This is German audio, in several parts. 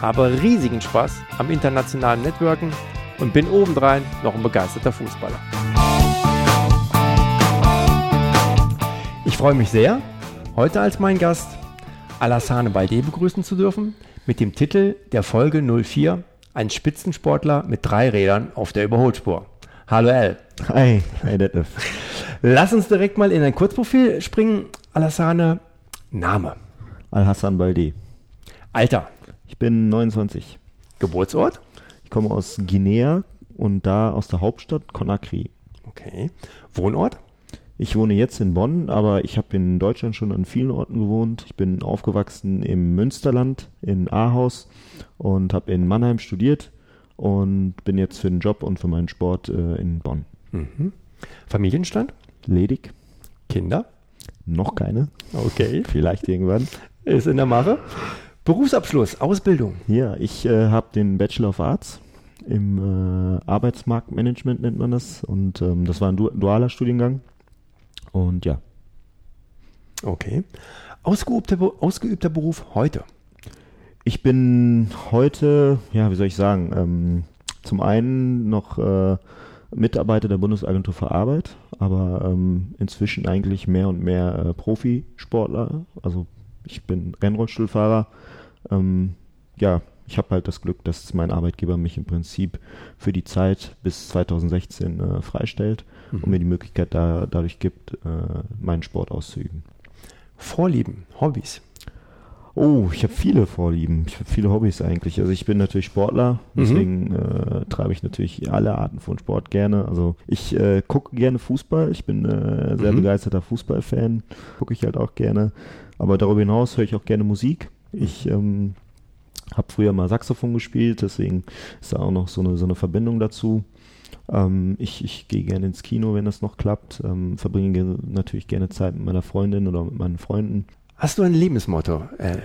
habe riesigen Spaß am internationalen Networken und bin obendrein noch ein begeisterter Fußballer. Ich freue mich sehr, heute als mein Gast Alassane Balde begrüßen zu dürfen mit dem Titel der Folge 04 Ein Spitzensportler mit drei Rädern auf der Überholspur. Hallo Al. Hi, hi Detlef. Lass uns direkt mal in ein Kurzprofil springen. Alassane, Name. Al-Hassan Balde. Alter. Ich bin 29. Geburtsort? Ich komme aus Guinea und da aus der Hauptstadt Conakry. Okay. Wohnort? Ich wohne jetzt in Bonn, aber ich habe in Deutschland schon an vielen Orten gewohnt. Ich bin aufgewachsen im Münsterland in Ahaus und habe in Mannheim studiert und bin jetzt für den Job und für meinen Sport äh, in Bonn. Mhm. Familienstand? Ledig. Kinder? Noch keine. Okay. Vielleicht irgendwann. Ist in der Mache. Berufsabschluss, Ausbildung. Ja, ich äh, habe den Bachelor of Arts im äh, Arbeitsmarktmanagement nennt man das und ähm, das war ein du dualer Studiengang und ja. Okay. Ausgeübter, ausgeübter Beruf heute? Ich bin heute, ja, wie soll ich sagen, ähm, zum einen noch äh, Mitarbeiter der Bundesagentur für Arbeit, aber ähm, inzwischen eigentlich mehr und mehr äh, Profisportler. Also ich bin Rennrollstuhlfahrer. Ähm, ja, ich habe halt das Glück, dass mein Arbeitgeber mich im Prinzip für die Zeit bis 2016 äh, freistellt mhm. und mir die Möglichkeit da, dadurch gibt, äh, meinen Sport auszuüben. Vorlieben, Hobbys. Oh, ich habe viele Vorlieben. Ich habe viele Hobbys eigentlich. Also ich bin natürlich Sportler, mhm. deswegen mhm. äh, treibe ich natürlich alle Arten von Sport gerne. Also ich äh, gucke gerne Fußball. Ich bin äh, sehr mhm. begeisterter Fußballfan. Gucke ich halt auch gerne. Aber darüber hinaus höre ich auch gerne Musik. Ich ähm, habe früher mal Saxophon gespielt, deswegen ist da auch noch so eine, so eine Verbindung dazu. Ähm, ich ich gehe gerne ins Kino, wenn das noch klappt. Ähm, verbringe natürlich gerne Zeit mit meiner Freundin oder mit meinen Freunden. Hast du ein Lebensmotto, Al?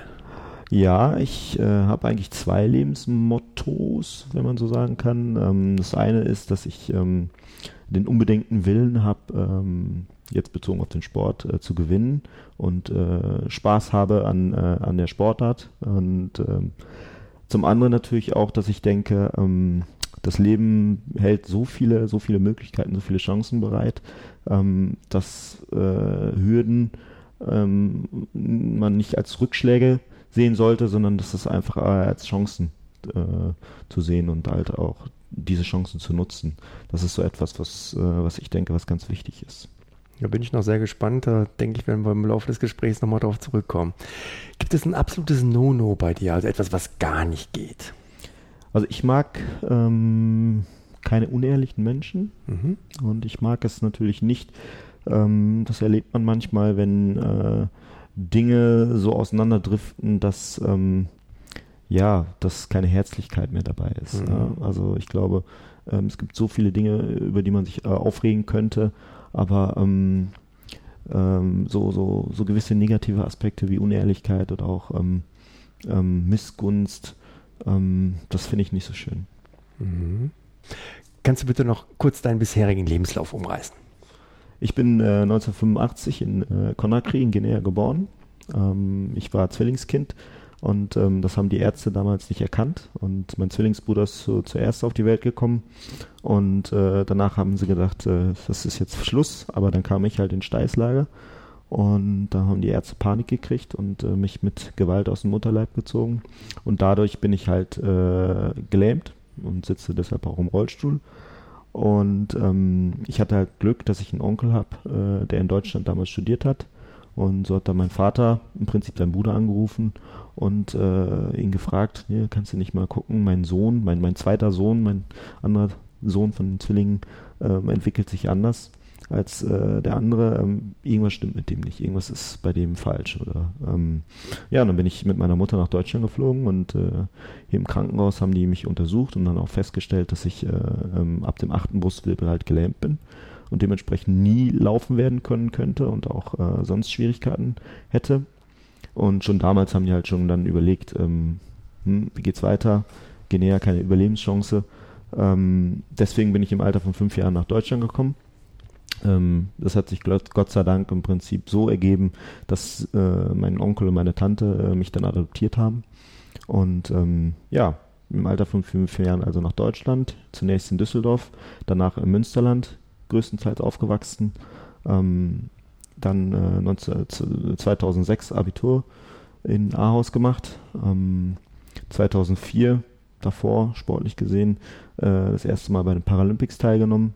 Ja, ich äh, habe eigentlich zwei Lebensmottos, wenn man so sagen kann. Ähm, das eine ist, dass ich ähm, den unbedingten Willen habe, ähm, jetzt bezogen auf den Sport, äh, zu gewinnen und äh, Spaß habe an, äh, an der Sportart. Und ähm, zum anderen natürlich auch, dass ich denke, ähm, das Leben hält so viele, so viele Möglichkeiten, so viele Chancen bereit, ähm, dass äh, Hürden ähm, man nicht als Rückschläge sehen sollte, sondern dass es einfach als Chancen äh, zu sehen und halt auch diese Chancen zu nutzen. Das ist so etwas, was, äh, was ich denke, was ganz wichtig ist. Da bin ich noch sehr gespannt. Da denke ich, werden wir im Laufe des Gesprächs nochmal drauf zurückkommen. Gibt es ein absolutes No-No bei dir, also etwas, was gar nicht geht? Also ich mag ähm, keine unehrlichen Menschen mhm. und ich mag es natürlich nicht, ähm, das erlebt man manchmal, wenn äh, Dinge so auseinanderdriften, dass ähm, ja, dass keine Herzlichkeit mehr dabei ist. Mhm. Ja? Also ich glaube, ähm, es gibt so viele Dinge, über die man sich äh, aufregen könnte, aber ähm, ähm, so, so, so gewisse negative Aspekte wie Unehrlichkeit oder auch ähm, ähm, Missgunst, ähm, das finde ich nicht so schön. Mhm. Kannst du bitte noch kurz deinen bisherigen Lebenslauf umreißen? Ich bin äh, 1985 in äh, Conakry in Guinea geboren. Ähm, ich war Zwillingskind und ähm, das haben die Ärzte damals nicht erkannt. Und mein Zwillingsbruder ist zu, zuerst auf die Welt gekommen. Und äh, danach haben sie gedacht, äh, das ist jetzt Schluss. Aber dann kam ich halt in Steißlager. Und da haben die Ärzte Panik gekriegt und äh, mich mit Gewalt aus dem Mutterleib gezogen. Und dadurch bin ich halt äh, gelähmt und sitze deshalb auch im Rollstuhl. Und ähm, ich hatte halt Glück, dass ich einen Onkel habe, äh, der in Deutschland damals studiert hat. Und so hat dann mein Vater im Prinzip seinen Bruder angerufen und äh, ihn gefragt, hier, kannst du nicht mal gucken, mein Sohn, mein, mein zweiter Sohn, mein anderer Sohn von den Zwillingen äh, entwickelt sich anders. Als äh, der andere. Ähm, irgendwas stimmt mit dem nicht, irgendwas ist bei dem falsch. Oder ähm, ja, dann bin ich mit meiner Mutter nach Deutschland geflogen und äh, hier im Krankenhaus haben die mich untersucht und dann auch festgestellt, dass ich äh, ähm, ab dem achten Brustwirbel halt gelähmt bin und dementsprechend nie laufen werden können könnte und auch äh, sonst Schwierigkeiten hätte. Und schon damals haben die halt schon dann überlegt, ähm, hm, wie geht's weiter? Guinea keine Überlebenschance. Ähm, deswegen bin ich im Alter von fünf Jahren nach Deutschland gekommen. Ähm, das hat sich Gott sei Dank im Prinzip so ergeben, dass äh, mein Onkel und meine Tante äh, mich dann adoptiert haben. Und ähm, ja, im Alter von fünf Jahren also nach Deutschland, zunächst in Düsseldorf, danach im Münsterland, größtenteils aufgewachsen. Ähm, dann äh, 19, 2006 Abitur in Ahaus gemacht. Ähm, 2004 davor, sportlich gesehen, äh, das erste Mal bei den Paralympics teilgenommen.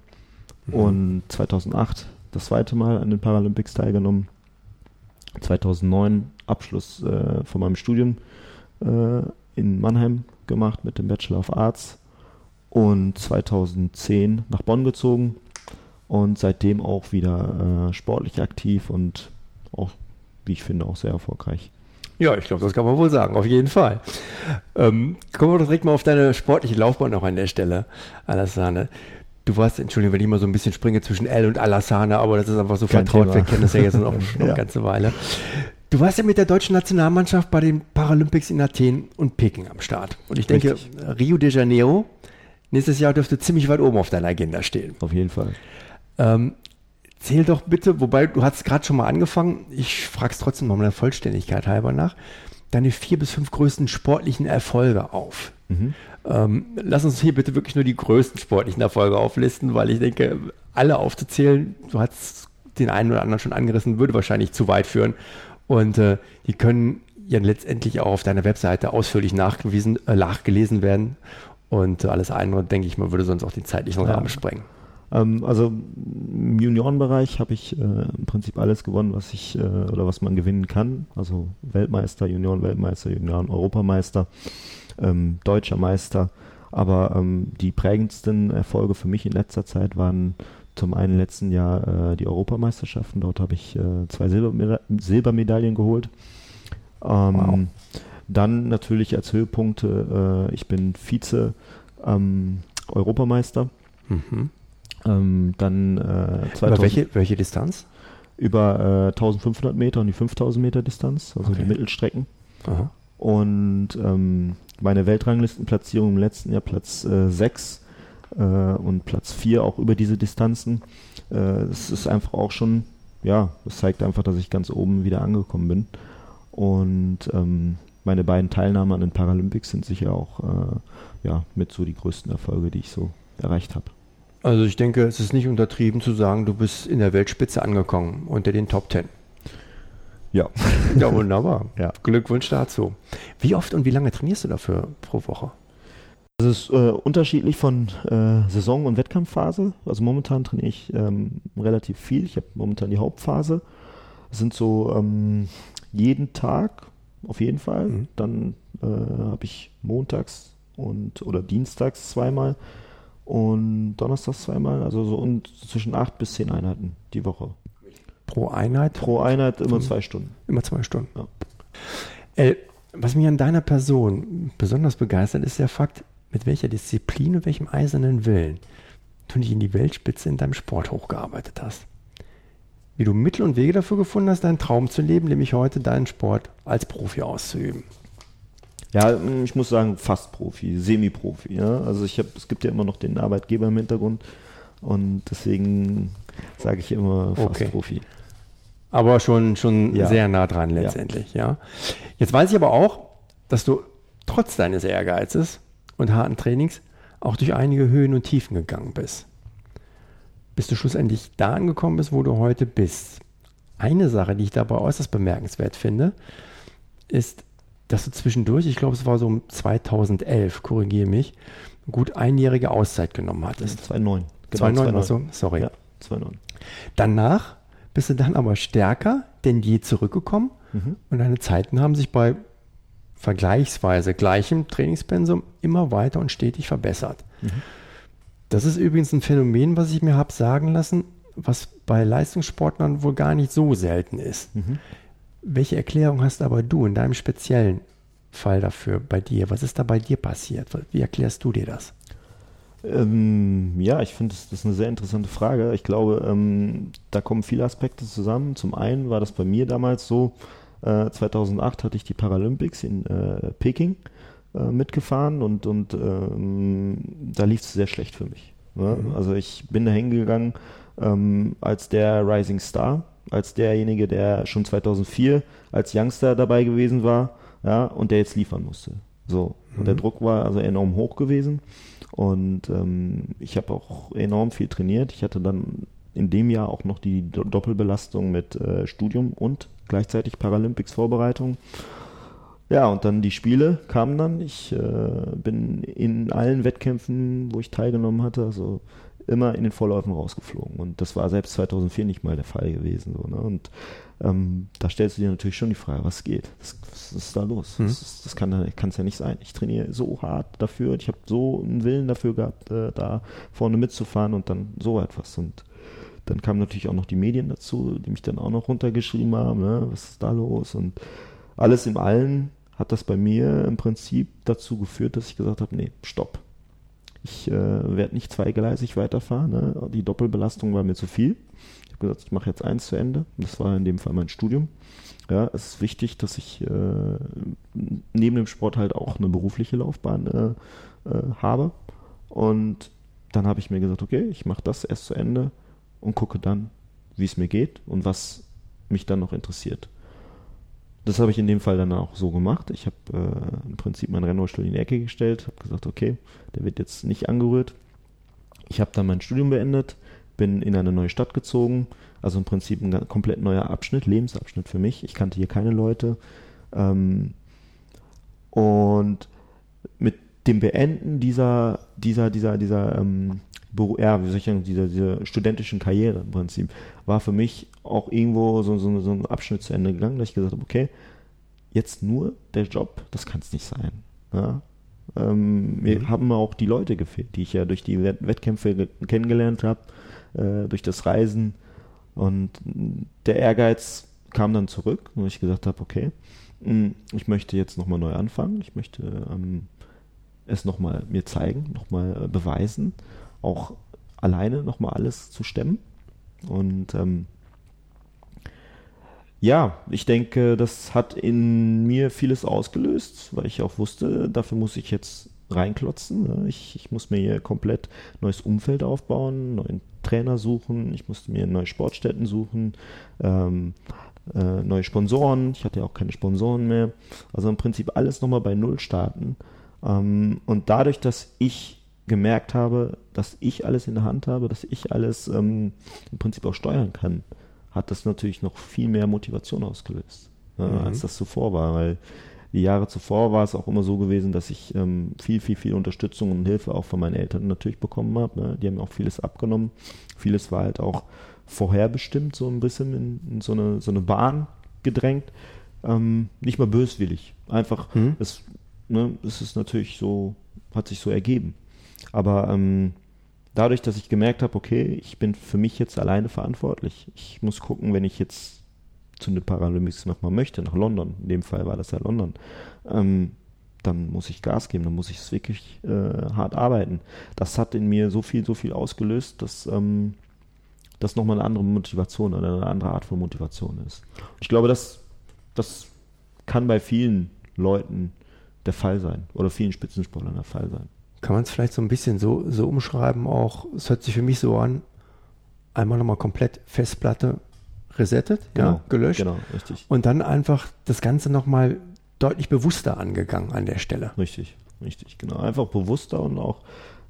Mhm. Und 2008 das zweite Mal an den Paralympics teilgenommen. 2009 Abschluss äh, von meinem Studium äh, in Mannheim gemacht mit dem Bachelor of Arts und 2010 nach Bonn gezogen und seitdem auch wieder äh, sportlich aktiv und auch, wie ich finde, auch sehr erfolgreich. Ja, ich glaube, das kann man wohl sagen, auf jeden Fall. Ähm, kommen wir doch direkt mal auf deine sportliche Laufbahn noch an der Stelle, Alassane. Du warst, Entschuldigung, wenn ich mal so ein bisschen springe zwischen L und Alassane, aber das ist einfach so Kein vertraut, Thema. wir kennen das ja jetzt noch, noch ja. eine ganze Weile. Du warst ja mit der deutschen Nationalmannschaft bei den Paralympics in Athen und Peking am Start. Und ich denke, Richtig. Rio de Janeiro nächstes Jahr dürfte ziemlich weit oben auf deiner Agenda stehen. Auf jeden Fall. Ähm, Zähl doch bitte, wobei du hast gerade schon mal angefangen, ich frage es trotzdem noch mal der Vollständigkeit halber nach, deine vier bis fünf größten sportlichen Erfolge auf. Mhm. Ähm, lass uns hier bitte wirklich nur die größten sportlichen Erfolge auflisten, weil ich denke, alle aufzuzählen, du hast den einen oder anderen schon angerissen, würde wahrscheinlich zu weit führen. Und äh, die können ja letztendlich auch auf deiner Webseite ausführlich nachgewiesen, äh, nachgelesen werden. Und alles andere, denke ich mal, würde sonst auch den zeitlichen Rahmen sprengen. Ähm, also im Juniorenbereich habe ich äh, im Prinzip alles gewonnen, was ich äh, oder was man gewinnen kann. Also Weltmeister, Junioren-Weltmeister, Junioren-Europameister, ähm, deutscher Meister. Aber ähm, die prägendsten Erfolge für mich in letzter Zeit waren zum einen letzten Jahr äh, die Europameisterschaften. Dort habe ich äh, zwei Silbermeda Silbermedaillen geholt. Ähm, wow. Dann natürlich als Höhepunkte, äh, ich bin Vize ähm. Mhm. Ähm, dann äh, 2000, Über welche, welche Distanz? Über äh, 1500 Meter und die 5000 Meter Distanz, also okay. die Mittelstrecken. Aha. Und ähm, meine Weltranglistenplatzierung im letzten Jahr Platz 6 äh, äh, und Platz 4 auch über diese Distanzen. Äh, das ist einfach auch schon, ja, das zeigt einfach, dass ich ganz oben wieder angekommen bin. Und ähm, meine beiden Teilnahmen an den Paralympics sind sicher auch äh, ja, mit so die größten Erfolge, die ich so erreicht habe. Also ich denke, es ist nicht untertrieben zu sagen, du bist in der Weltspitze angekommen, unter den Top Ten. Ja. Ja, wunderbar. ja. Glückwunsch dazu. Wie oft und wie lange trainierst du dafür pro Woche? Das ist äh, unterschiedlich von äh, Saison- und Wettkampfphase. Also momentan trainiere ich ähm, relativ viel. Ich habe momentan die Hauptphase. Das sind so ähm, jeden Tag auf jeden Fall. Mhm. Dann äh, habe ich montags und oder dienstags zweimal und donnerstags zweimal, also so und zwischen acht bis zehn Einheiten die Woche. Pro Einheit? Pro Einheit immer zwei Stunden. Immer zwei Stunden. Ja. Äh, was mich an deiner Person besonders begeistert, ist der Fakt, mit welcher Disziplin und welchem eisernen Willen du dich in die Weltspitze in deinem Sport hochgearbeitet hast. Wie du Mittel und Wege dafür gefunden hast, deinen Traum zu leben, nämlich heute deinen Sport als Profi auszuüben. Ja, mm, ich muss sagen, fast Profi, Semi-Profi. Ja? Also ich habe, es gibt ja immer noch den Arbeitgeber im Hintergrund und deswegen sage ich immer fast okay. Profi. Aber schon, schon ja. sehr nah dran letztendlich, ja. ja. Jetzt weiß ich aber auch, dass du trotz deines Ehrgeizes und harten Trainings auch durch einige Höhen und Tiefen gegangen bist. Bis du schlussendlich da angekommen bist, wo du heute bist. Eine Sache, die ich dabei äußerst bemerkenswert finde, ist, dass du zwischendurch, ich glaube, es war so 2011, korrigiere mich, gut einjährige Auszeit genommen hattest. 2009. Genau, 2009, also, sorry. Ja, 2009. Danach bist du dann aber stärker denn je zurückgekommen mhm. und deine Zeiten haben sich bei vergleichsweise gleichem Trainingspensum immer weiter und stetig verbessert. Mhm. Das ist übrigens ein Phänomen, was ich mir habe sagen lassen, was bei Leistungssportlern wohl gar nicht so selten ist. Mhm. Welche Erklärung hast aber du in deinem speziellen Fall dafür bei dir? Was ist da bei dir passiert? Wie erklärst du dir das? Ähm, ja, ich finde, das, das, ist eine sehr interessante Frage. Ich glaube, ähm, da kommen viele Aspekte zusammen. Zum einen war das bei mir damals so, äh, 2008 hatte ich die Paralympics in äh, Peking äh, mitgefahren und, und ähm, da lief es sehr schlecht für mich. Ne? Mhm. Also ich bin da hingegangen ähm, als der Rising Star, als derjenige, der schon 2004 als Youngster dabei gewesen war ja, und der jetzt liefern musste. So. Und mhm. der Druck war also enorm hoch gewesen. Und ähm, ich habe auch enorm viel trainiert. Ich hatte dann in dem Jahr auch noch die Doppelbelastung mit äh, Studium und gleichzeitig Paralympics-Vorbereitung. Ja, und dann die Spiele kamen dann. Ich äh, bin in allen Wettkämpfen, wo ich teilgenommen hatte, also immer in den Vorläufen rausgeflogen. Und das war selbst 2004 nicht mal der Fall gewesen. So, ne? Und ähm, da stellst du dir natürlich schon die Frage, was geht? Was, was ist da los? Mhm. Das, das kann es ja nicht sein. Ich trainiere so hart dafür, ich habe so einen Willen dafür gehabt, äh, da vorne mitzufahren und dann so etwas. Und dann kamen natürlich auch noch die Medien dazu, die mich dann auch noch runtergeschrieben haben, ne? was ist da los? Und alles im Allen hat das bei mir im Prinzip dazu geführt, dass ich gesagt habe, nee, stopp. Ich äh, werde nicht zweigleisig weiterfahren. Ne? Die Doppelbelastung war mir zu viel habe gesagt, ich mache jetzt eins zu Ende. Das war in dem Fall mein Studium. Ja, es ist wichtig, dass ich äh, neben dem Sport halt auch eine berufliche Laufbahn äh, äh, habe. Und dann habe ich mir gesagt, okay, ich mache das erst zu Ende und gucke dann, wie es mir geht und was mich dann noch interessiert. Das habe ich in dem Fall dann auch so gemacht. Ich habe äh, im Prinzip meinen Rennrollstuhl in die Ecke gestellt, habe gesagt, okay, der wird jetzt nicht angerührt. Ich habe dann mein Studium beendet, bin in eine neue Stadt gezogen, also im Prinzip ein komplett neuer Abschnitt, Lebensabschnitt für mich. Ich kannte hier keine Leute. Ähm, und mit dem Beenden dieser, dieser, dieser, dieser, ähm, ja, wie soll ich sagen, dieser, dieser studentischen Karriere im Prinzip, war für mich auch irgendwo so, so, so ein Abschnitt zu Ende gegangen, dass ich gesagt habe, okay, jetzt nur der Job, das kann es nicht sein. Ja? Ähm, mir mhm. haben auch die Leute gefehlt, die ich ja durch die Wettkämpfe kennengelernt habe äh, durch das Reisen. Und der Ehrgeiz kam dann zurück, wo ich gesagt habe, okay, mm, ich möchte jetzt nochmal neu anfangen. Ich möchte ähm, es nochmal mir zeigen, nochmal äh, beweisen, auch alleine nochmal alles zu stemmen. Und ähm, ja, ich denke, das hat in mir vieles ausgelöst, weil ich auch wusste, dafür muss ich jetzt reinklotzen. Ne? Ich, ich muss mir hier komplett neues Umfeld aufbauen, neuen Trainer suchen, ich musste mir neue Sportstätten suchen, ähm, äh, neue Sponsoren. Ich hatte ja auch keine Sponsoren mehr. Also im Prinzip alles nochmal bei Null starten. Ähm, und dadurch, dass ich gemerkt habe, dass ich alles in der Hand habe, dass ich alles ähm, im Prinzip auch steuern kann, hat das natürlich noch viel mehr Motivation ausgelöst, ne, mhm. als das zuvor war, weil die Jahre zuvor war es auch immer so gewesen, dass ich ähm, viel, viel, viel Unterstützung und Hilfe auch von meinen Eltern natürlich bekommen habe. Ne? Die haben mir auch vieles abgenommen. Vieles war halt auch vorherbestimmt, so ein bisschen in, in so, eine, so eine Bahn gedrängt. Ähm, nicht mal böswillig. Einfach, mhm. es, ne, es ist natürlich so, hat sich so ergeben. Aber ähm, dadurch, dass ich gemerkt habe, okay, ich bin für mich jetzt alleine verantwortlich. Ich muss gucken, wenn ich jetzt zu den Paralympics nochmal möchte, nach London, in dem Fall war das ja London, ähm, dann muss ich Gas geben, dann muss ich es wirklich äh, hart arbeiten. Das hat in mir so viel, so viel ausgelöst, dass ähm, das nochmal eine andere Motivation oder eine andere Art von Motivation ist. Ich glaube, das, das kann bei vielen Leuten der Fall sein oder vielen Spitzensportlern der Fall sein. Kann man es vielleicht so ein bisschen so, so umschreiben, auch, es hört sich für mich so an, einmal nochmal komplett Festplatte resettet, genau, ja, gelöscht. Genau, richtig. Und dann einfach das Ganze nochmal deutlich bewusster angegangen an der Stelle. Richtig, richtig, genau. Einfach bewusster und auch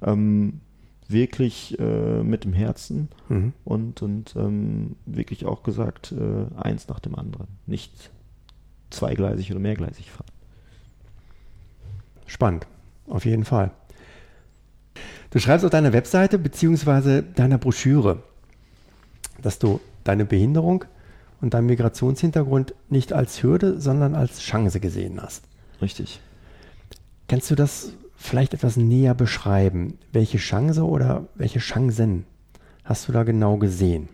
ähm, wirklich äh, mit dem Herzen mhm. und, und ähm, wirklich auch gesagt, äh, eins nach dem anderen. Nicht zweigleisig oder mehrgleisig fahren. Spannend, auf jeden Fall. Du schreibst auf deiner Webseite bzw. deiner Broschüre, dass du deine Behinderung und dein Migrationshintergrund nicht als Hürde, sondern als Chance gesehen hast. Richtig. Kannst du das vielleicht etwas näher beschreiben? Welche Chance oder welche Chancen hast du da genau gesehen?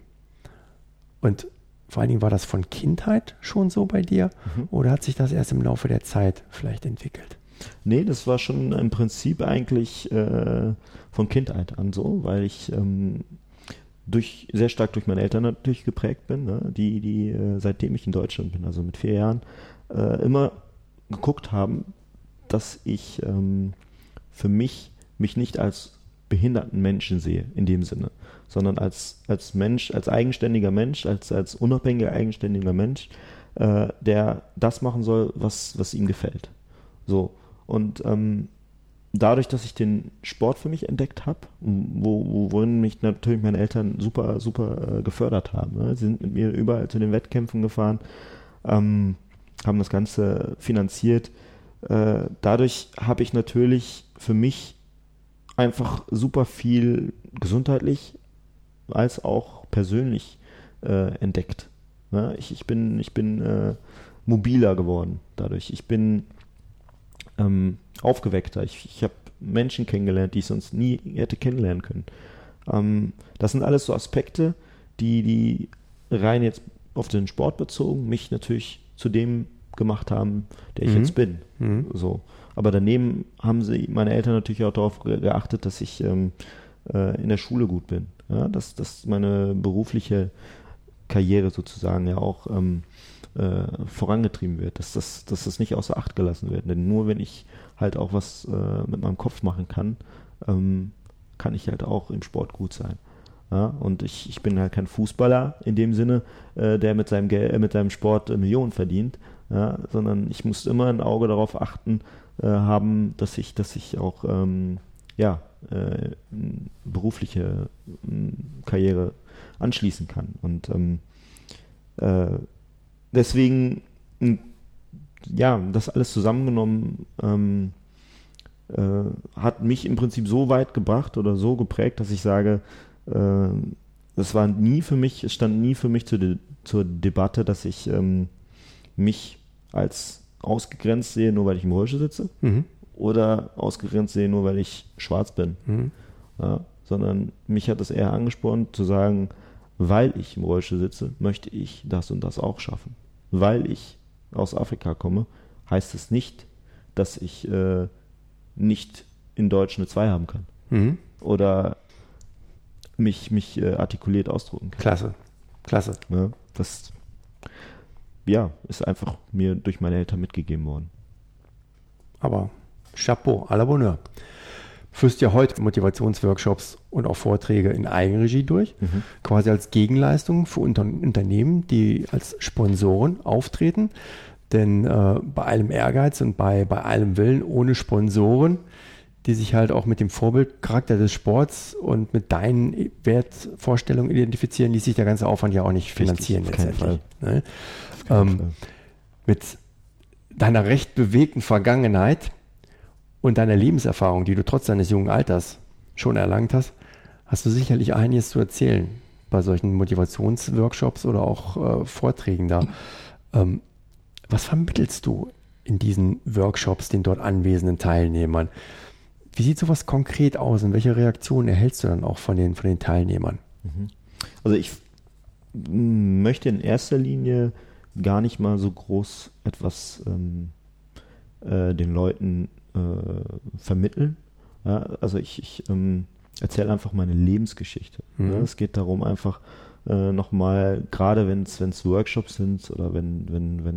Und vor allen Dingen war das von Kindheit schon so bei dir mhm. oder hat sich das erst im Laufe der Zeit vielleicht entwickelt? Nee, das war schon im Prinzip eigentlich äh, von Kindheit an so, weil ich ähm, durch, sehr stark durch meine Eltern natürlich geprägt bin, ne? die, die äh, seitdem ich in Deutschland bin, also mit vier Jahren, äh, immer geguckt haben, dass ich ähm, für mich mich nicht als behinderten Menschen sehe, in dem Sinne, sondern als, als Mensch, als eigenständiger Mensch, als, als unabhängiger, eigenständiger Mensch, äh, der das machen soll, was, was ihm gefällt. So. Und ähm, dadurch, dass ich den Sport für mich entdeckt habe, wo, worin mich natürlich meine Eltern super, super äh, gefördert haben. Ne? Sie sind mit mir überall zu den Wettkämpfen gefahren, ähm, haben das Ganze finanziert. Äh, dadurch habe ich natürlich für mich einfach super viel gesundheitlich als auch persönlich äh, entdeckt. Ne? Ich, ich bin, ich bin äh, mobiler geworden dadurch. Ich bin ähm, aufgeweckter. Ich, ich habe Menschen kennengelernt, die ich sonst nie hätte kennenlernen können. Ähm, das sind alles so Aspekte, die, die rein jetzt auf den Sport bezogen mich natürlich zu dem gemacht haben, der ich mhm. jetzt bin. Mhm. So. Aber daneben haben sie meine Eltern natürlich auch darauf geachtet, dass ich ähm, äh, in der Schule gut bin. Ja? Dass, dass meine berufliche Karriere sozusagen ja auch ähm, äh, vorangetrieben wird, dass das, dass das nicht außer Acht gelassen wird. Denn nur wenn ich halt auch was äh, mit meinem Kopf machen kann, ähm, kann ich halt auch im Sport gut sein. Ja, und ich, ich bin halt kein Fußballer in dem Sinne, äh, der mit seinem, Geld, äh, mit seinem Sport äh, Millionen verdient, ja, sondern ich muss immer ein Auge darauf achten äh, haben, dass ich, dass ich auch ähm, ja, äh, berufliche Karriere anschließen kann. Und ähm, äh, deswegen, ja, das alles zusammengenommen ähm, äh, hat mich im Prinzip so weit gebracht oder so geprägt, dass ich sage, äh, es war nie für mich, es stand nie für mich zu de zur Debatte, dass ich ähm, mich als ausgegrenzt sehe, nur weil ich im Rollstuhl sitze. Mhm. Oder ausgegrenzt sehe, nur weil ich schwarz bin. Mhm. Ja, sondern mich hat es eher angespornt zu sagen, weil ich im Rollstuhl sitze, möchte ich das und das auch schaffen. Weil ich aus Afrika komme, heißt es nicht, dass ich äh, nicht in Deutsch eine 2 haben kann. Mhm. Oder mich, mich äh, artikuliert ausdrücken kann. Klasse, klasse. Ja, das ja, ist einfach mir durch meine Eltern mitgegeben worden. Aber Chapeau, à la Bonheur führst ja heute Motivationsworkshops und auch Vorträge in Eigenregie durch, mhm. quasi als Gegenleistung für Unter Unternehmen, die als Sponsoren auftreten. Denn äh, bei allem Ehrgeiz und bei, bei allem Willen ohne Sponsoren, die sich halt auch mit dem Vorbildcharakter des Sports und mit deinen Wertvorstellungen identifizieren, ließ sich der ganze Aufwand ja auch nicht finanzieren Richtig, letztendlich. Ne? Ähm, mit deiner recht bewegten Vergangenheit und deiner Lebenserfahrung, die du trotz deines jungen Alters schon erlangt hast, hast du sicherlich einiges zu erzählen bei solchen Motivationsworkshops oder auch äh, Vorträgen da. Ähm, was vermittelst du in diesen Workshops den dort anwesenden Teilnehmern? Wie sieht sowas konkret aus und welche Reaktionen erhältst du dann auch von den, von den Teilnehmern? Mhm. Also ich möchte in erster Linie gar nicht mal so groß etwas ähm, äh, den Leuten äh, vermitteln. Ja, also ich, ich ähm, erzähle einfach meine Lebensgeschichte. Mhm. Ja, es geht darum, einfach äh, nochmal, gerade wenn es Workshops sind oder wenn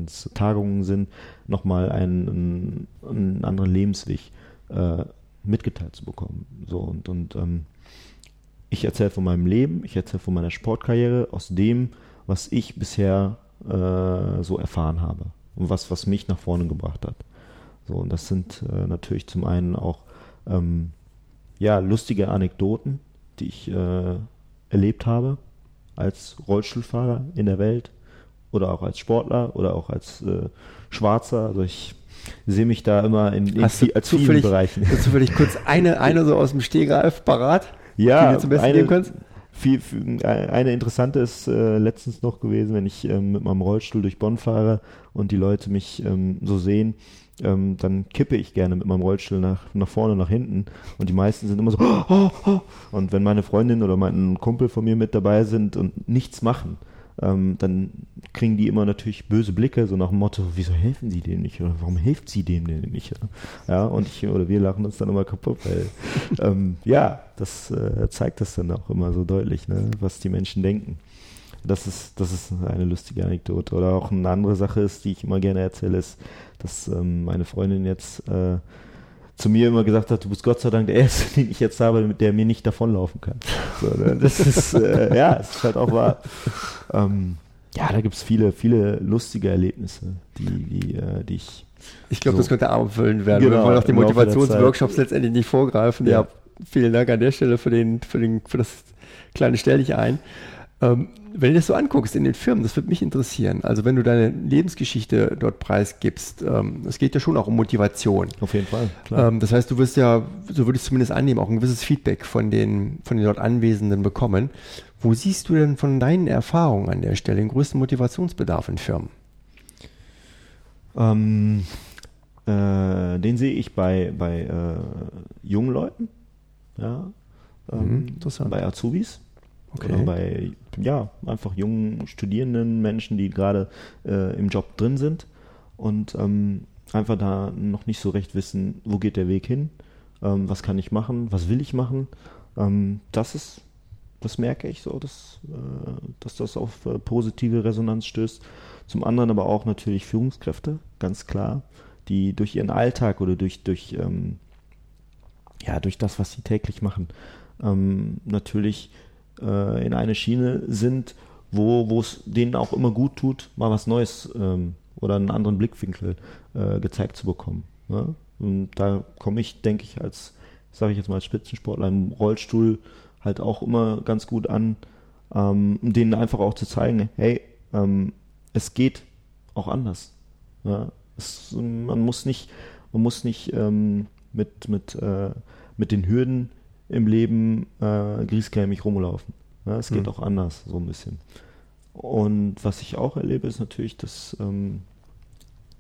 es wenn, Tagungen sind, nochmal einen, einen, einen anderen Lebensweg äh, mitgeteilt zu bekommen. So und, und ähm, ich erzähle von meinem Leben, ich erzähle von meiner Sportkarriere, aus dem, was ich bisher äh, so erfahren habe und was, was mich nach vorne gebracht hat. So, und das sind äh, natürlich zum einen auch ähm, ja, lustige Anekdoten, die ich äh, erlebt habe als Rollstuhlfahrer in der Welt oder auch als Sportler oder auch als äh, Schwarzer. Also ich sehe mich da immer in, in Hast viel, als zufällig, vielen Bereichen. Hast du vielleicht kurz eine, eine so aus dem Stehgreif parat? Ja, die du zum Besten eine, kannst? Viel, viel, eine interessante ist äh, letztens noch gewesen, wenn ich ähm, mit meinem Rollstuhl durch Bonn fahre und die Leute mich ähm, so sehen, ähm, dann kippe ich gerne mit meinem Rollstuhl nach, nach vorne, nach hinten. Und die meisten sind immer so, oh, oh. und wenn meine Freundin oder mein Kumpel von mir mit dabei sind und nichts machen, ähm, dann kriegen die immer natürlich böse Blicke, so nach dem Motto, wieso helfen sie dem nicht? Oder warum hilft sie dem denn nicht? Ja, und ich oder wir lachen uns dann immer kaputt, weil ähm, ja, das äh, zeigt das dann auch immer so deutlich, ne, was die Menschen denken. Das ist, das ist eine lustige Anekdote. Oder auch eine andere Sache ist, die ich immer gerne erzähle, ist, dass ähm, meine Freundin jetzt äh, zu mir immer gesagt hat, du bist Gott sei Dank der Erste, den ich jetzt habe, mit der mir nicht davonlaufen kann. So, ne? Das ist, äh, ja, es ist halt auch wahr. Ähm, ja, da gibt es viele, viele lustige Erlebnisse, die, die, äh, die ich. Ich glaube, so das könnte abendfüllend werden. Genau, wir wollen auch die Motivationsworkshops letztendlich nicht vorgreifen. Ja. ja. vielen Dank an der Stelle für, den, für, den, für das kleine Stellich ein. Ähm, wenn du das so anguckst in den Firmen, das würde mich interessieren. Also wenn du deine Lebensgeschichte dort preisgibst, ähm, es geht ja schon auch um Motivation. Auf jeden Fall, klar. Ähm, das heißt, du wirst ja, so würde ich zumindest annehmen, auch ein gewisses Feedback von den, von den dort Anwesenden bekommen. Wo siehst du denn von deinen Erfahrungen an der Stelle den größten Motivationsbedarf in Firmen? Ähm, äh, den sehe ich bei, bei äh, jungen Leuten, ja, ähm, mhm, bei Azubis Okay. Oder bei, ja, einfach jungen Studierenden, Menschen, die gerade äh, im Job drin sind und ähm, einfach da noch nicht so recht wissen, wo geht der Weg hin, ähm, was kann ich machen, was will ich machen. Ähm, das ist, das merke ich so, dass, äh, dass das auf äh, positive Resonanz stößt. Zum anderen aber auch natürlich Führungskräfte, ganz klar, die durch ihren Alltag oder durch, durch, ähm, ja, durch das, was sie täglich machen, ähm, natürlich äh, in eine Schiene sind, wo es denen auch immer gut tut, mal was Neues ähm, oder einen anderen Blickwinkel äh, gezeigt zu bekommen. Ne? Und da komme ich, denke ich, als, sage ich jetzt mal, als Spitzensportler im Rollstuhl halt auch immer ganz gut an, ähm, um denen einfach auch zu zeigen, hey, ähm, es geht auch anders. Ja? Es, man muss nicht, man muss nicht ähm, mit, mit, äh, mit den Hürden im Leben äh, griesgrämig rumlaufen. Ja, es geht mhm. auch anders, so ein bisschen. Und was ich auch erlebe, ist natürlich, das ähm,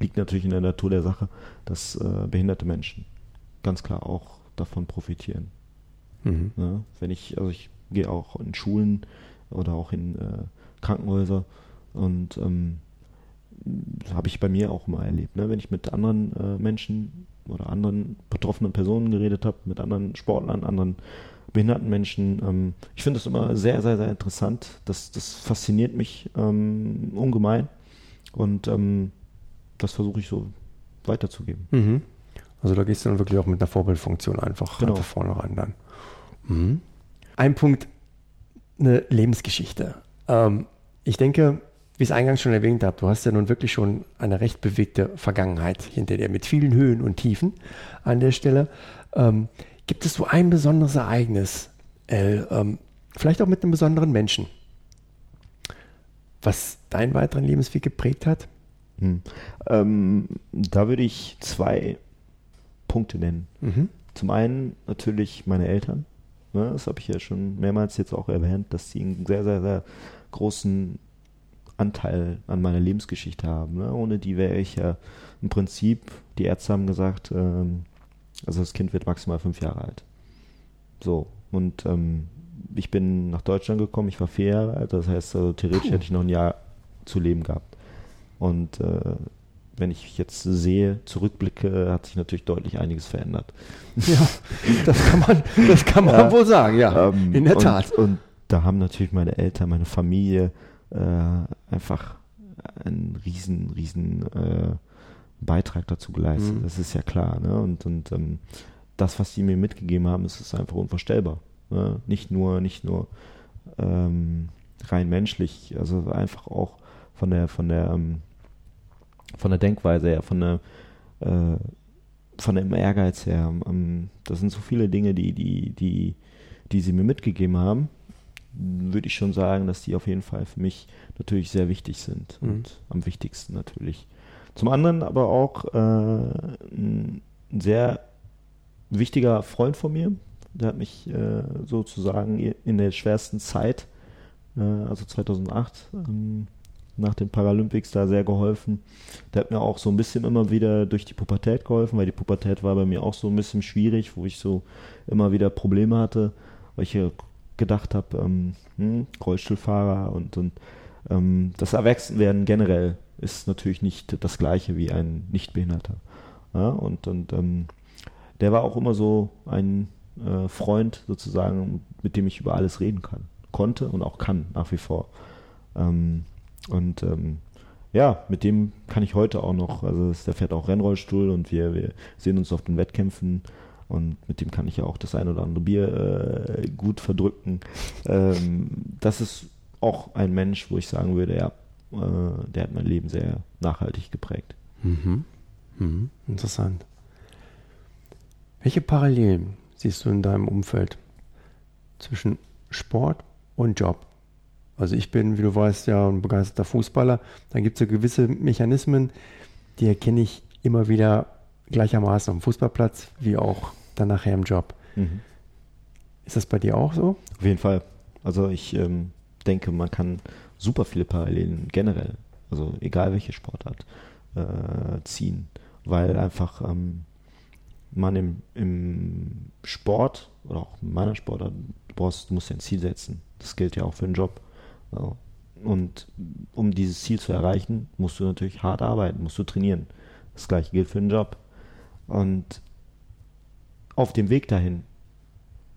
liegt natürlich in der Natur der Sache, dass äh, behinderte Menschen ganz klar auch davon profitieren. Mhm. Ja, wenn ich, also ich gehe auch in Schulen oder auch in äh, Krankenhäuser und ähm, habe ich bei mir auch mal erlebt. Ne? Wenn ich mit anderen äh, Menschen oder anderen betroffenen Personen geredet habe, mit anderen Sportlern, anderen behinderten Menschen. Ähm, ich finde das immer sehr, sehr, sehr interessant. Das, das fasziniert mich ähm, ungemein und ähm, das versuche ich so weiterzugeben. Mhm. Also da gehst du dann wirklich auch mit einer Vorbildfunktion einfach, genau. einfach vorne ran dann. Mhm. Ein Punkt, eine Lebensgeschichte. Ähm, ich denke, wie ich es eingangs schon erwähnt habe, du hast ja nun wirklich schon eine recht bewegte Vergangenheit hinter dir mit vielen Höhen und Tiefen an der Stelle. Ähm, gibt es so ein besonderes Ereignis, El, ähm, vielleicht auch mit einem besonderen Menschen, was deinen weiteren Lebensweg geprägt hat? Hm. Ähm, da würde ich zwei Punkte nennen. Mhm. Zum einen natürlich meine Eltern. Ne, das habe ich ja schon mehrmals jetzt auch erwähnt, dass sie einen sehr, sehr, sehr großen Anteil an meiner Lebensgeschichte haben. Ne? Ohne die wäre ich ja im Prinzip, die Ärzte haben gesagt, ähm, also das Kind wird maximal fünf Jahre alt. So, und ähm, ich bin nach Deutschland gekommen, ich war vier Jahre alt, das heißt, also, theoretisch hätte ich noch ein Jahr zu leben gehabt. Und äh, wenn ich jetzt sehe, zurückblicke, hat sich natürlich deutlich einiges verändert. Ja, das kann man, das kann man ja, wohl sagen, ja, ähm, in der Tat. Und, und da haben natürlich meine Eltern, meine Familie, einfach einen riesen, riesen äh, Beitrag dazu geleistet. Mhm. Das ist ja klar. Ne? Und, und ähm, das, was sie mir mitgegeben haben, ist, ist einfach unvorstellbar. Ne? Nicht nur, nicht nur ähm, rein menschlich, also einfach auch von der, von der, ähm, von der Denkweise her, von der, äh, von dem Ehrgeiz her. Ähm, das sind so viele Dinge, die, die, die, die sie mir mitgegeben haben, würde ich schon sagen, dass die auf jeden Fall für mich natürlich sehr wichtig sind mhm. und am wichtigsten natürlich. Zum anderen aber auch äh, ein sehr wichtiger Freund von mir, der hat mich äh, sozusagen in der schwersten Zeit, äh, also 2008, ähm, nach den Paralympics da sehr geholfen. Der hat mir auch so ein bisschen immer wieder durch die Pubertät geholfen, weil die Pubertät war bei mir auch so ein bisschen schwierig, wo ich so immer wieder Probleme hatte, weil ich gedacht habe, ähm, hm, Rollstuhlfahrer und, und ähm, das Erwachsenwerden generell ist natürlich nicht das gleiche wie ein Nichtbehinderter. Ja, und und ähm, der war auch immer so ein äh, Freund sozusagen, mit dem ich über alles reden kann, konnte und auch kann nach wie vor. Ähm, und ähm, ja, mit dem kann ich heute auch noch, also der fährt auch Rennrollstuhl und wir, wir sehen uns auf den Wettkämpfen und mit dem kann ich ja auch das ein oder andere Bier äh, gut verdrücken. Ähm, das ist auch ein Mensch, wo ich sagen würde, ja, äh, der hat mein Leben sehr nachhaltig geprägt. Mhm. Mhm. Interessant. Welche Parallelen siehst du in deinem Umfeld zwischen Sport und Job? Also ich bin, wie du weißt, ja ein begeisterter Fußballer. Da gibt es so gewisse Mechanismen, die erkenne ich immer wieder gleichermaßen am Fußballplatz wie auch dann nachher im Job. Mhm. Ist das bei dir auch so? Auf jeden Fall. Also ich ähm, denke, man kann super viele Parallelen generell, also egal welche Sportart, äh, ziehen, weil einfach ähm, man im, im Sport oder auch in meiner Sportart, du, brauchst, du musst ja ein Ziel setzen. Das gilt ja auch für den Job. So. Und um dieses Ziel zu erreichen, musst du natürlich hart arbeiten, musst du trainieren. Das gleiche gilt für den Job. Und auf dem Weg dahin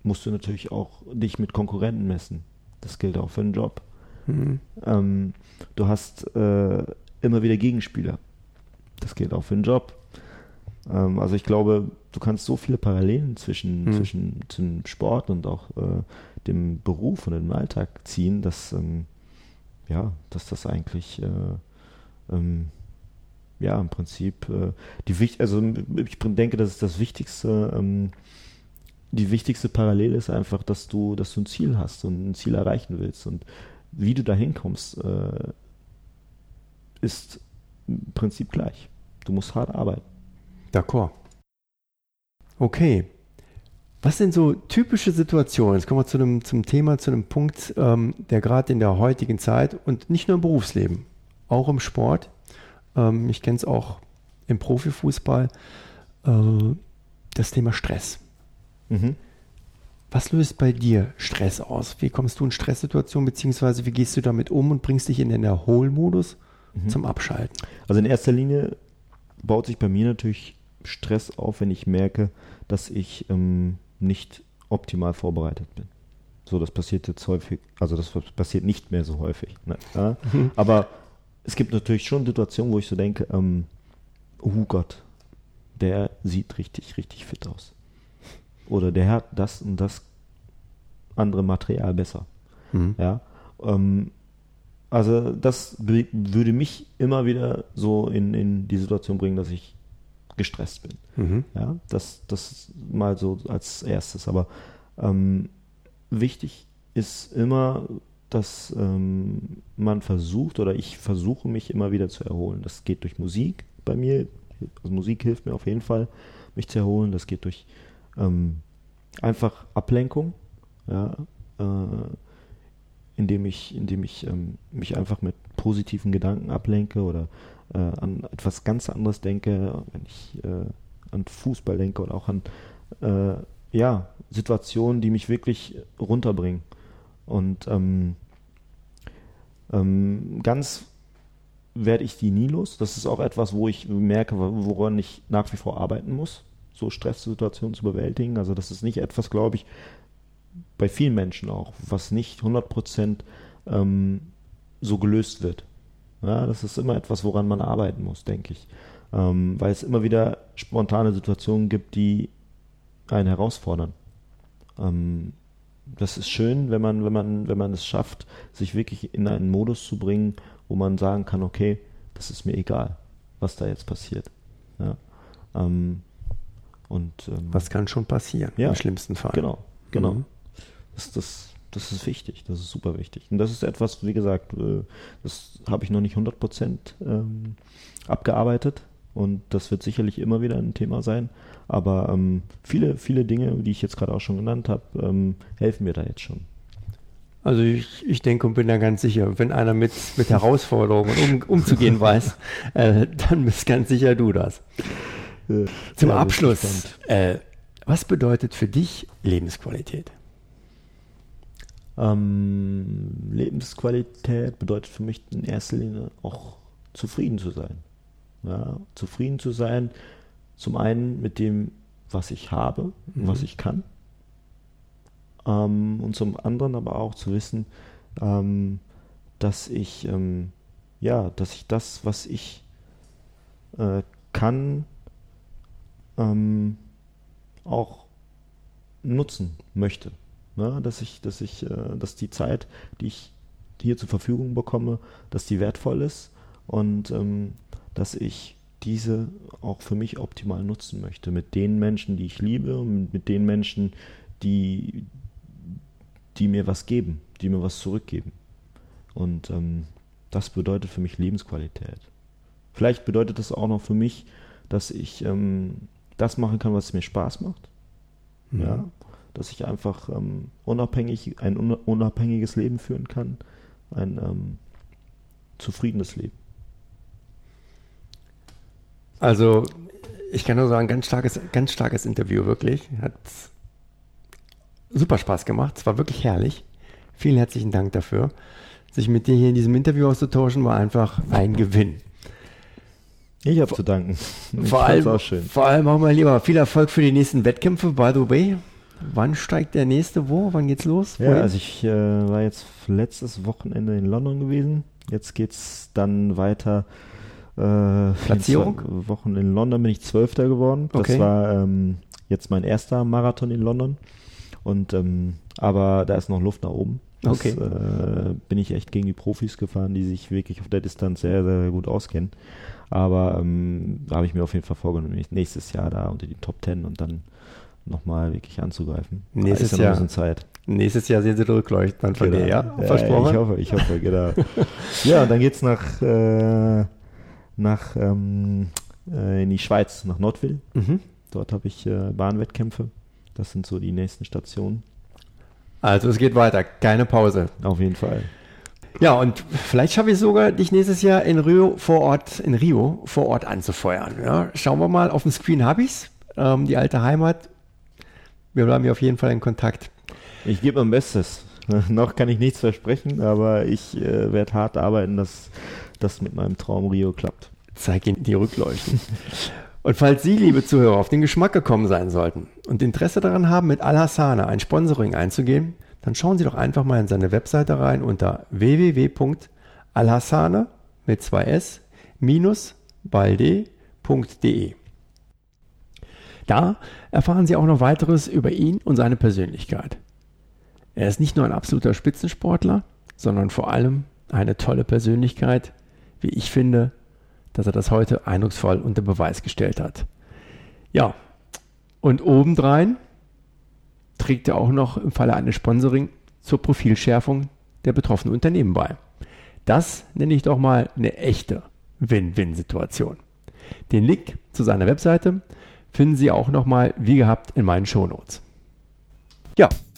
musst du natürlich auch dich mit Konkurrenten messen. Das gilt auch für den Job. Mhm. Ähm, du hast äh, immer wieder Gegenspieler. Das gilt auch für den Job. Ähm, also ich glaube, du kannst so viele Parallelen zwischen, mhm. zwischen, zwischen Sport und auch äh, dem Beruf und dem Alltag ziehen, dass ähm, ja, dass das eigentlich äh, ähm, ja im Prinzip äh, die also ich denke, das ist das Wichtigste. Ähm, die wichtigste Parallele ist einfach, dass du, dass du ein Ziel hast und ein Ziel erreichen willst. Und wie du da hinkommst, äh, ist im Prinzip gleich. Du musst hart arbeiten. D'accord. Okay. Was sind so typische Situationen? Jetzt kommen wir zu einem, zum Thema, zu einem Punkt, ähm, der gerade in der heutigen Zeit und nicht nur im Berufsleben, auch im Sport, ähm, ich kenne es auch im Profifußball, äh, das Thema Stress. Mhm. Was löst bei dir Stress aus? Wie kommst du in Stresssituationen, beziehungsweise wie gehst du damit um und bringst dich in den Erholmodus mhm. zum Abschalten? Also in erster Linie baut sich bei mir natürlich Stress auf, wenn ich merke, dass ich ähm, nicht optimal vorbereitet bin. So, das passiert jetzt häufig, also das passiert nicht mehr so häufig. Ne? Ja? Mhm. Aber es gibt natürlich schon Situationen, wo ich so denke, ähm, oh Gott, der sieht richtig, richtig fit aus oder der hat das und das andere Material besser. Mhm. Ja. Ähm, also das würde mich immer wieder so in, in die Situation bringen, dass ich gestresst bin. Mhm. Ja, das, das mal so als erstes. Aber ähm, wichtig ist immer, dass ähm, man versucht oder ich versuche mich immer wieder zu erholen. Das geht durch Musik bei mir. Also Musik hilft mir auf jeden Fall, mich zu erholen. Das geht durch ähm, einfach Ablenkung, ja, äh, indem ich, indem ich ähm, mich einfach mit positiven Gedanken ablenke oder äh, an etwas ganz anderes denke, wenn ich äh, an Fußball denke oder auch an äh, ja, Situationen, die mich wirklich runterbringen. Und ähm, ähm, ganz werde ich die nie los. Das ist auch etwas, wo ich merke, woran ich nach wie vor arbeiten muss so Stresssituationen zu bewältigen. Also das ist nicht etwas, glaube ich, bei vielen Menschen auch, was nicht 100% ähm, so gelöst wird. Ja, das ist immer etwas, woran man arbeiten muss, denke ich. Ähm, weil es immer wieder spontane Situationen gibt, die einen herausfordern. Ähm, das ist schön, wenn man, wenn man, wenn man es schafft, sich wirklich in einen Modus zu bringen, wo man sagen kann, okay, das ist mir egal, was da jetzt passiert. Ja. Ähm, und, ähm, Was kann schon passieren, ja, im schlimmsten Fall. Genau, genau. Mhm. Das, das, das ist wichtig, das ist super wichtig. Und das ist etwas, wie gesagt, äh, das habe ich noch nicht 100 Prozent ähm, abgearbeitet und das wird sicherlich immer wieder ein Thema sein. Aber ähm, viele, viele Dinge, die ich jetzt gerade auch schon genannt habe, ähm, helfen mir da jetzt schon. Also ich, ich denke und bin da ganz sicher, wenn einer mit, mit Herausforderungen um, umzugehen weiß, äh, dann bist ganz sicher du das. Zum ja, Abschluss, äh, was bedeutet für dich Lebensqualität? Ähm, Lebensqualität bedeutet für mich in erster Linie auch zufrieden zu sein. Ja, zufrieden zu sein, zum einen mit dem, was ich habe, mhm. was ich kann, ähm, und zum anderen aber auch zu wissen, ähm, dass ich ähm, ja, dass ich das, was ich äh, kann, ähm, auch nutzen möchte. Ne? Dass ich, dass ich, äh, dass die Zeit, die ich hier zur Verfügung bekomme, dass die wertvoll ist und ähm, dass ich diese auch für mich optimal nutzen möchte. Mit den Menschen, die ich liebe, mit den Menschen, die, die mir was geben, die mir was zurückgeben. Und ähm, das bedeutet für mich Lebensqualität. Vielleicht bedeutet das auch noch für mich, dass ich ähm, das machen kann, was mir Spaß macht. Mhm. Ja, dass ich einfach ähm, unabhängig, ein unabhängiges Leben führen kann, ein ähm, zufriedenes Leben. Also, ich kann nur sagen, ganz starkes, ganz starkes Interview, wirklich. Hat super Spaß gemacht. Es war wirklich herrlich. Vielen herzlichen Dank dafür. Sich mit dir hier in diesem Interview auszutauschen, war einfach ein Gewinn. Ich habe zu danken. Ich vor allem, auch schön. vor allem auch mal lieber viel Erfolg für die nächsten Wettkämpfe. By the way, wann steigt der nächste wo? Wann geht's los? Ja, also ich äh, war jetzt letztes Wochenende in London gewesen. Jetzt geht's dann weiter. Äh, Platzierung? Wochen in London bin ich Zwölfter geworden. Das okay. war ähm, jetzt mein erster Marathon in London. Und ähm, aber da ist noch Luft nach oben. Das, okay. Äh, bin ich echt gegen die Profis gefahren, die sich wirklich auf der Distanz sehr, sehr gut auskennen. Aber ähm, da habe ich mir auf jeden Fall vorgenommen, nächstes Jahr da unter die Top Ten und dann nochmal wirklich anzugreifen. Nächstes ja Jahr. Zeit. Nächstes Jahr sehen sie rückleuchten dann von genau. dir, ja? Versprochen? ich hoffe, ich hoffe, genau. ja, und dann geht es nach, äh, nach ähm, äh, in die Schweiz, nach Nordville. Mhm. Dort habe ich äh, Bahnwettkämpfe. Das sind so die nächsten Stationen. Also es geht weiter, keine Pause. Auf jeden Fall. Ja, und vielleicht schaffe ich sogar, dich nächstes Jahr in Rio vor Ort, in Rio vor Ort anzufeuern. Ja, schauen wir mal, auf dem Screen habe ich's. Ähm, die alte Heimat. Wir bleiben hier auf jeden Fall in Kontakt. Ich gebe mein Bestes. Noch kann ich nichts versprechen, aber ich äh, werde hart arbeiten, dass das mit meinem Traum Rio klappt. Zeig Ihnen die Rückleuchten. Und falls Sie, liebe Zuhörer, auf den Geschmack gekommen sein sollten und Interesse daran haben, mit Al-Hassane ein Sponsoring einzugehen, dann schauen Sie doch einfach mal in seine Webseite rein unter www.alhassane mit 2s minus balde.de. Da erfahren Sie auch noch weiteres über ihn und seine Persönlichkeit. Er ist nicht nur ein absoluter Spitzensportler, sondern vor allem eine tolle Persönlichkeit, wie ich finde, dass er das heute eindrucksvoll unter Beweis gestellt hat. Ja, und obendrein trägt er auch noch im Falle eines Sponsoring zur Profilschärfung der betroffenen Unternehmen bei. Das nenne ich doch mal eine echte Win-Win-Situation. Den Link zu seiner Webseite finden Sie auch nochmal wie gehabt in meinen Shownotes. Ja,